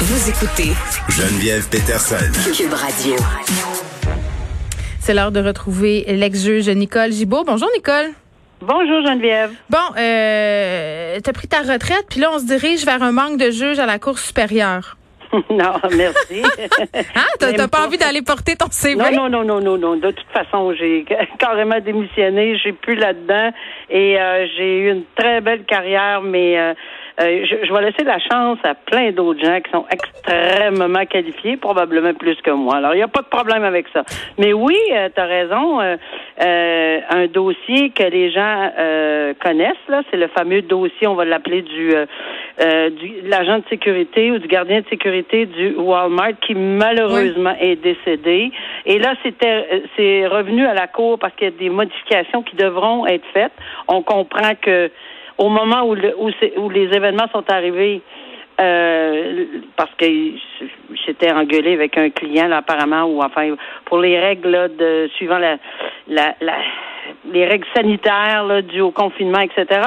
Vous écoutez Geneviève Peterson. Cube Radio. C'est l'heure de retrouver l'ex-juge Nicole Gibault. Bonjour Nicole. Bonjour Geneviève. Bon, euh, t'as pris ta retraite, puis là on se dirige vers un manque de juges à la Cour supérieure. non, merci. Hein? T'as, pas pas. envie d'aller porter ton CV? non, non, non, non, non, non. De toute façon, j'ai carrément démissionné. J'ai plus là-dedans et euh, j'ai eu une très belle carrière, mais euh, euh, je, je vais laisser la chance à plein d'autres gens qui sont extrêmement qualifiés, probablement plus que moi. Alors, il n'y a pas de problème avec ça. Mais oui, tu as raison. euh, euh, un dossier que les gens euh, connaissent, là, c'est le fameux dossier, on va l'appeler du, euh, euh, du l'agent de sécurité ou du gardien de sécurité du Walmart qui malheureusement est décédé. Et là, c'était euh, c'est revenu à la cour parce qu'il y a des modifications qui devront être faites. On comprend que au moment où, le, où, où les événements sont arrivés, euh, parce que j'étais engueulé avec un client là, apparemment ou enfin pour les règles là, de suivant la, la, la les règles sanitaires là, dues au confinement etc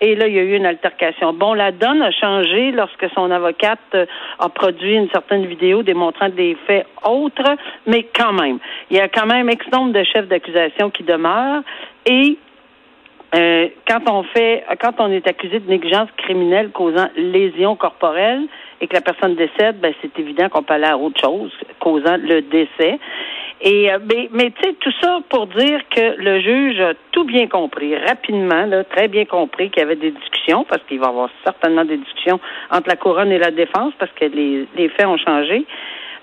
et là il y a eu une altercation. Bon la donne a changé lorsque son avocate euh, a produit une certaine vidéo démontrant des faits autres mais quand même. Il y a quand même X nombre de chefs d'accusation qui demeurent et euh, quand on fait, quand on est accusé de négligence criminelle causant lésion corporelle et que la personne décède, ben c'est évident qu'on peut aller à autre chose causant le décès. Et euh, mais, mais tu sais tout ça pour dire que le juge a tout bien compris rapidement, là, très bien compris qu'il y avait des discussions parce qu'il va y avoir certainement des discussions entre la couronne et la défense parce que les, les faits ont changé.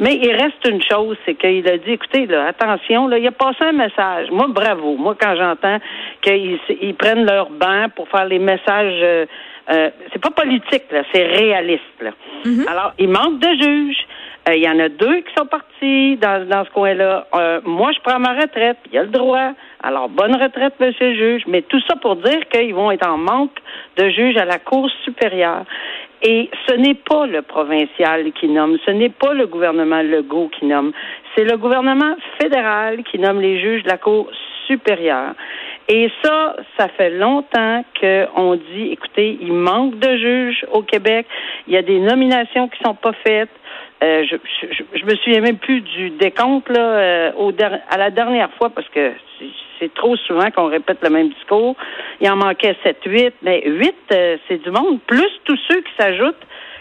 Mais il reste une chose, c'est qu'il a dit, écoutez, là, attention, là, il a passé un message. Moi, bravo. Moi, quand j'entends qu'ils ils prennent leur banc pour faire les messages, euh, euh, c'est pas politique, là, c'est réaliste. Là. Alors, il manque de juges. Euh, Il y en a deux qui sont partis dans, dans ce coin-là. Euh, moi, je prends ma retraite. Il y a le droit. Alors, bonne retraite, monsieur le juge. Mais tout ça pour dire qu'ils vont être en manque de juges à la Cour supérieure. Et ce n'est pas le provincial qui nomme, ce n'est pas le gouvernement Legault qui nomme, c'est le gouvernement fédéral qui nomme les juges de la Cour supérieure. Et ça, ça fait longtemps qu'on dit, écoutez, il manque de juges au Québec, il y a des nominations qui sont pas faites. Euh, je, je, je me souviens même plus du décompte là, euh, au der- à la dernière fois parce que c'est- c'est trop souvent qu'on répète le même discours. Il en manquait 7, 8, mais 8, euh, c'est du monde, plus tous ceux qui s'ajoutent,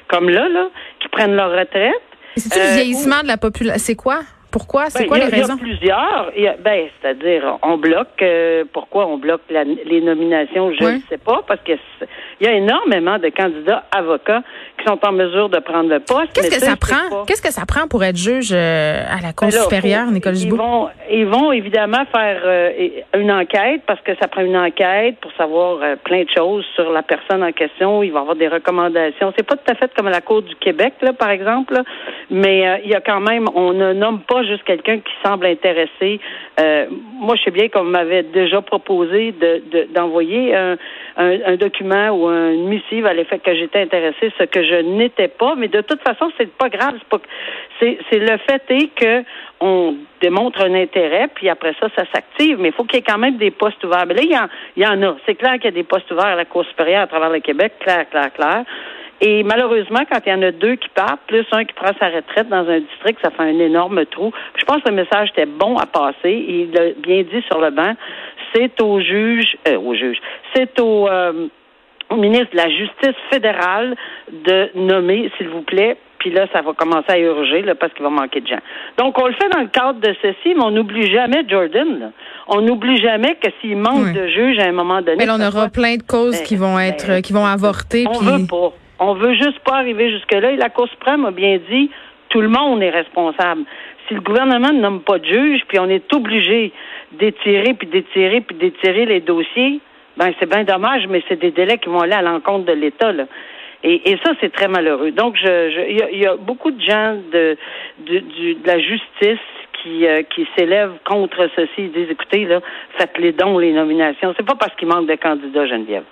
comme là, là, qui prennent leur retraite. C'est-tu le Euh, vieillissement de la population? C'est quoi? Pourquoi? C'est Ben, quoi les a- il y a raisons? plusieurs. Ben, c'est-à-dire, on bloque. euh, pourquoi on bloque la- les nominations Je ne sais pas, parce que c'est- il y a énormément de candidats avocats qui sont en mesure de prendre le poste. Qu'est-ce que ça, prend? Qu'est-ce que ça prend pour être juge euh, à la Cour Ben supérieure, Nicole ils vont, ils vont évidemment faire euh, une enquête parce que ça prend une enquête pour savoir plein de choses sur la personne en question. Il va y avoir des recommandations. C'est pas tout à fait comme à la Cour du Québec, là, par exemple, là, mais il y a quand même, on ne nomme pas juste quelqu'un qui semble intéressé. Euh, moi, je sais bien qu'on m'avait déjà proposé de, de- d'envoyer un, document ou une missive à l'effet que j'étais intéressée, ce que je n'étais pas. Mais de toute façon, c'est pas grave. C'est le fait est que on démontre un intérêt, puis après ça, ça s'active. Mais il faut qu'il y ait quand même des postes ouverts. Mais là, il y en, il y en a. C'est clair qu'il y a des postes ouverts à la Cour supérieure à travers le Québec, clair, clair, clair. Et malheureusement, quand il y en a deux qui partent, plus un qui prend sa retraite dans un district, ça fait un énorme trou. Je pense que le message était bon à passer. Il l'a bien dit sur le banc. C'est au juge, euh, au juge, c'est au, euh, au ministre de la Justice fédérale de nommer, s'il vous plaît. Puis là, ça va commencer à urger là, parce qu'il va manquer de gens. Donc, on le fait dans le cadre de ceci, mais on n'oublie jamais Jordan. là. On n'oublie jamais que s'il manque Oui. de juges à un moment donné. Mais là, on aura soit- plein de causes Ben, qui vont ben, être, qui vont avorter. on puis- veut pas. On veut juste pas arriver jusque-là. Et la Cour suprême a bien dit, tout le monde est responsable. Si le gouvernement ne nomme pas de juge, puis on est obligé d'étirer, puis d'étirer, puis d'étirer les dossiers, ben c'est bien dommage, mais c'est des délais qui vont aller à l'encontre de l'État, là. Et, ça, c'est très malheureux. Donc, je, je- il y, a- il beaucoup de gens de, de, la justice qui qui euh, qui s'élèvent contre ceci. Ils disent écoutez là, faites les dons, les nominations. C'est pas parce qu'il manque de candidats, Geneviève.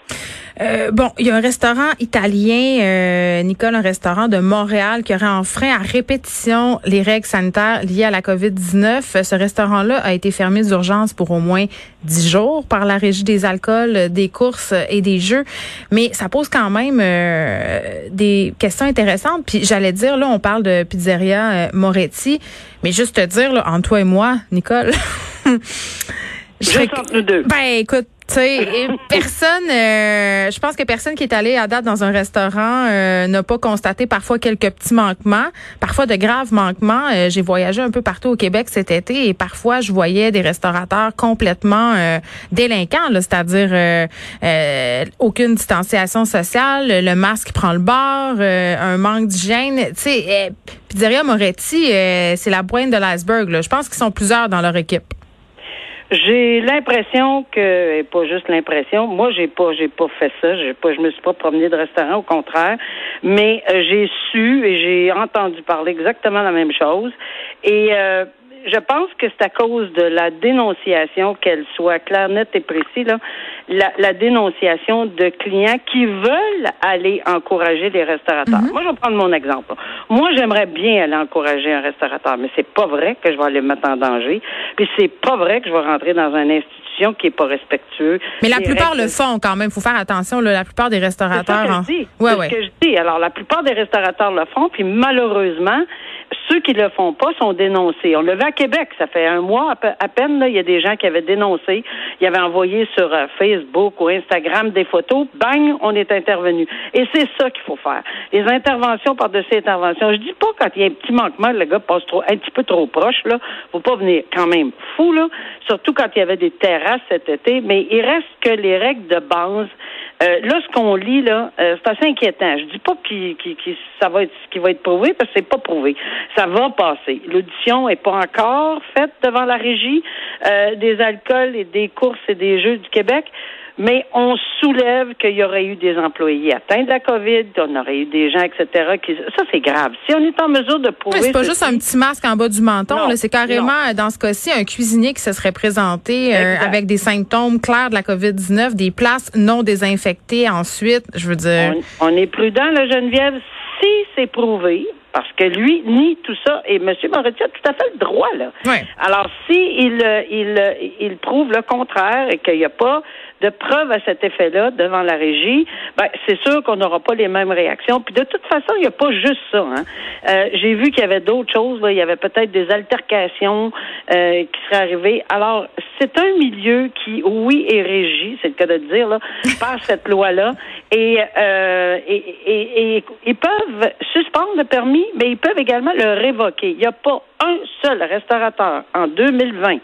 Euh, bon, il y a un restaurant italien, euh, Nicole, un restaurant de Montréal qui aurait enfreint à répétition les règles sanitaires liées à la COVID-19. Ce restaurant-là a été fermé d'urgence pour au moins dix jours par la Régie des alcools, des courses et des jeux. Mais ça pose quand même euh, des questions intéressantes. Puis j'allais dire, là, on parle de pizzeria euh, Moretti, mais juste te dire, là, entre toi et moi, Nicole... Je serais... nous deux. Ben, écoute, tu sais, personne, euh, je pense que personne qui est allé à date dans un restaurant euh, n'a pas constaté parfois quelques petits manquements, parfois de graves manquements. Euh, j'ai voyagé un peu partout au Québec cet été et parfois je voyais des restaurateurs complètement délinquants, c'est-à-dire aucune distanciation sociale, le masque prend le bord, un manque d'hygiène. Tu sais, Pizzeria Moretti, c'est la pointe de l'iceberg. Je pense qu'ils sont plusieurs dans leur équipe. J'ai l'impression que, et pas juste l'impression, moi j'ai pas, j'ai pas fait ça, j'ai pas, je me suis pas promené de restaurant, au contraire, mais euh, j'ai su et j'ai entendu parler exactement la même chose. Et euh, je pense que c'est à cause de la dénonciation, qu'elle soit claire, nette et précise, là, la, la, dénonciation de clients qui veulent aller encourager les restaurateurs. Mhm. Moi, je vais prendre mon exemple. Moi, j'aimerais bien aller encourager un restaurateur, mais c'est pas vrai que je vais aller me mettre en danger. Puis c'est pas vrai que je vais rentrer dans un institution qui est pas respectueux. Mais la plupart le font quand même. Il faut faire attention. Là, la plupart des restaurateurs. C'est ce que je dis. Ouais, ouais. ce que je dis. Alors, la plupart des restaurateurs le font. Puis malheureusement, ceux qui le font pas sont dénoncés. On le vu à Québec, ça fait un mois à, peine, là, il y a des gens qui avaient dénoncé, ils avaient envoyé sur euh, Facebook ou Instagram des photos, bang, on est intervenu. Et c'est ça qu'il faut faire. Les interventions par-dessus interventions. Je dis pas quand il y a un petit manquement, le gars passe trop, un petit peu trop proche, là, faut pas venir quand même fou, là, surtout quand il y avait des terrasses cet été, mais il reste que les règles de base euh, là, ce qu'on lit, là, euh, c'est assez inquiétant. Je dis pas que ça va être ce qui va être prouvé parce que c'est pas prouvé. Ça va passer. L'audition est pas encore faite devant la régie euh, des alcools et des courses et des jeux du Québec mais on soulève qu'il y aurait eu des employés atteints de la COVID, on aurait eu des gens, etc. Qui... Ça, c'est grave. Si on est en mesure de prouver... c'est pas juste un petit masque en bas du menton, c'est carrément, dans ce cas-ci, un cuisinier qui se serait présenté euh, avec des symptômes clairs de la COVID-19, des places non désinfectées ensuite, je veux dire... On, est prudent, la Geneviève, si c'est prouvé, parce que lui nie tout ça et M. Moretti a tout à fait le droit là. Alors si il, euh, il, euh, il prouve le contraire et qu'il n'y a pas de preuves à cet effet-là devant la régie, ben, c'est sûr qu'on n'aura pas les mêmes réactions. Puis de toute façon, il n'y a pas juste ça. Hein. Euh, j'ai vu qu'il y avait d'autres choses. Il y avait peut-être des altercations euh, qui seraient arrivées. Alors, c'est un milieu qui, oui, est régi, c'est le cas de dire, là, par cette loi-là. Et, euh, et, et, et, ils peuvent suspendre le permis, mais ils peuvent également le révoquer. Il n'y a pas un seul restaurateur en 2020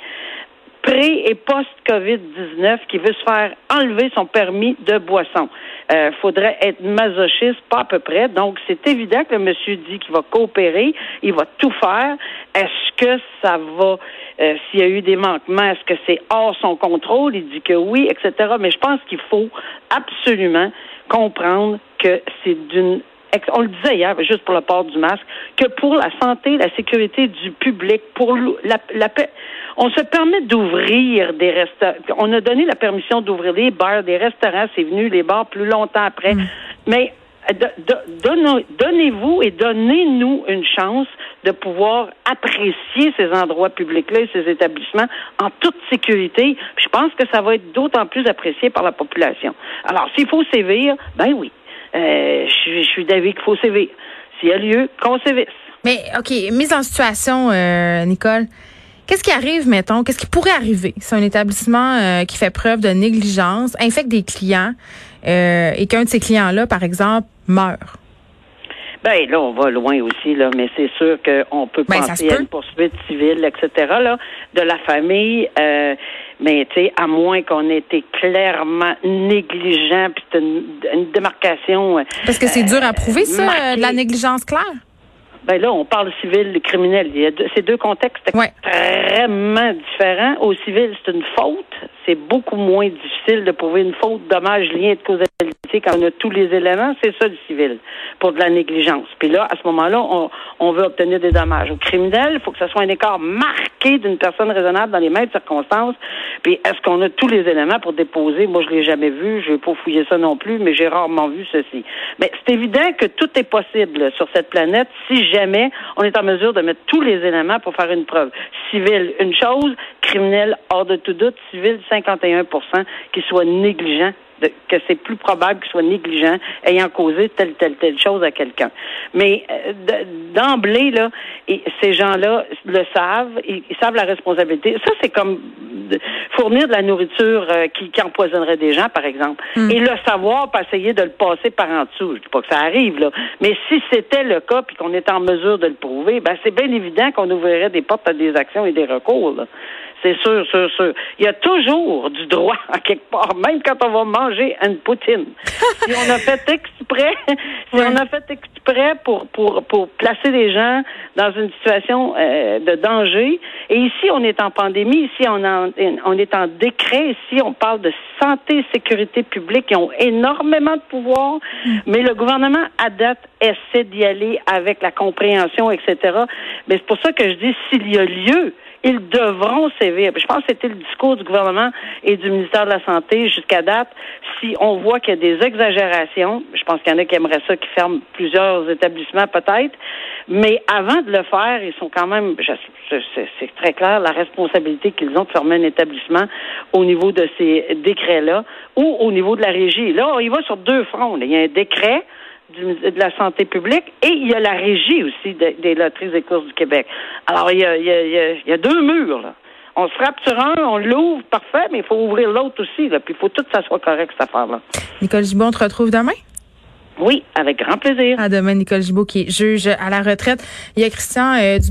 pré- et post-COVID-19 qui veut se faire enlever son permis de boisson. Euh, faudrait être masochiste, pas à peu près. Donc, c'est évident que le monsieur dit qu'il va coopérer, il va tout faire. Est-ce que ça va, euh, s'il y a eu des manquements, est-ce que c'est hors son contrôle? Il dit que oui, etc. Mais je pense qu'il faut absolument comprendre que c'est d'une on le disait hier, juste pour le port du masque, que pour la santé, la sécurité du public, pour la, la on se permet d'ouvrir des restaurants. On a donné la permission d'ouvrir des bars, des restaurants, c'est venu les bars plus longtemps après. Mm. Mais donnez-vous et donnez-nous une chance de pouvoir apprécier ces endroits publics-là et ces établissements en toute sécurité. je pense que ça va être d'autant plus apprécié par la population. Alors, s'il faut sévir, ben oui. Euh, je, suis d'avis qu'il faut sévir. S'il y a lieu, qu'on sévisse. Mais, OK, mise en situation, euh, Nicole. Qu'est-ce qui arrive, mettons, qu'est-ce qui pourrait arriver si un établissement euh, qui fait preuve de négligence infecte des clients euh, et qu'un de ces clients-là, par exemple, meurt? Ben là, on va loin aussi, là, mais c'est sûr qu'on peut ben, penser à une poursuite civile, etc. Là, de la famille. Euh, mais tu sais, à moins qu'on ait été clairement négligent, puis c'est une, démarcation. Parce que c'est dur à prouver ça, de la négligence claire? Ben là, on parle civil et criminel. Il y a deux, ces deux contextes extrêmement différents. Au civil, c'est une faute. C'est c'est beaucoup moins difficile de prouver une faute, dommage, lien de causalité quand on a tous les éléments. C'est ça le civil, pour de la négligence. Puis là, à ce moment-là, on, veut obtenir des dommages. Au criminel, il faut que ce soit un écart marqué d'une personne raisonnable dans les mêmes circonstances. Puis est-ce qu'on a tous les éléments pour déposer? Moi, je l'ai jamais vu, je vais pas fouiller ça non plus, mais j'ai rarement vu ceci. Mais c'est évident que tout est possible sur cette planète si jamais on est en mesure de mettre tous les éléments pour faire une preuve. Civil, une chose, criminel, hors de tout doute, civil, 51% qui soit négligent que c'est plus probable qu'il soit négligent ayant causé telle, telle, telle chose à quelqu'un. Mais euh, d'emblée, là, et ces gens-là le savent, ils, savent la responsabilité. Ça, c'est comme fournir de la nourriture euh, qui, qui, empoisonnerait des gens, par exemple. Hmm. Et le savoir, pas essayer de le passer par en dessous. Je dis pas que ça arrive, là. Mais si c'était le cas, puis qu'on est en mesure de le prouver, ben c'est bien évident qu'on ouvrirait des portes à des actions et des recours. Là. C'est sûr, sûr, sûr. Il y a toujours du droit, en quelque part, même quand on va manger une poutine. si on a fait exprès, si on a fait exprès pour, pour, pour placer les gens dans une situation euh, de danger, et ici, on est en pandémie, ici, on, on est en décret, ici, on parle de santé et sécurité publique, ils ont énormément de pouvoir, mm. mais le gouvernement, à date, essaie d'y aller avec la compréhension, etc. Mais c'est pour ça que je dis, s'il y a lieu, ils devront sévir. Je pense que c'était le discours du gouvernement et du ministère de la Santé jusqu'à date. Si on voit qu'il y a des exagérations, je pense qu'il y en a qui aimeraient ça, qui ferment plusieurs établissements peut-être, mais avant de le faire, ils sont quand même, c'est très clair, la responsabilité qu'ils ont de fermer un établissement au niveau de ces décrets-là ou au niveau de la régie. Là, il va sur deux fronts. Il y a un décret de la santé publique et il y a la régie aussi des loteries et courses du Québec. Alors, il y a, il y a, il y a deux murs, là. On se frappe sur un, on l'ouvre, parfait, mais il faut ouvrir l'autre aussi, là. Puis il faut tout que ça soit correct, cette affaire-là. Nicole Gibon, on te retrouve demain? Oui, avec grand plaisir. À demain, Nicole Gibault, qui est juge à la retraite. Il y a Christian euh,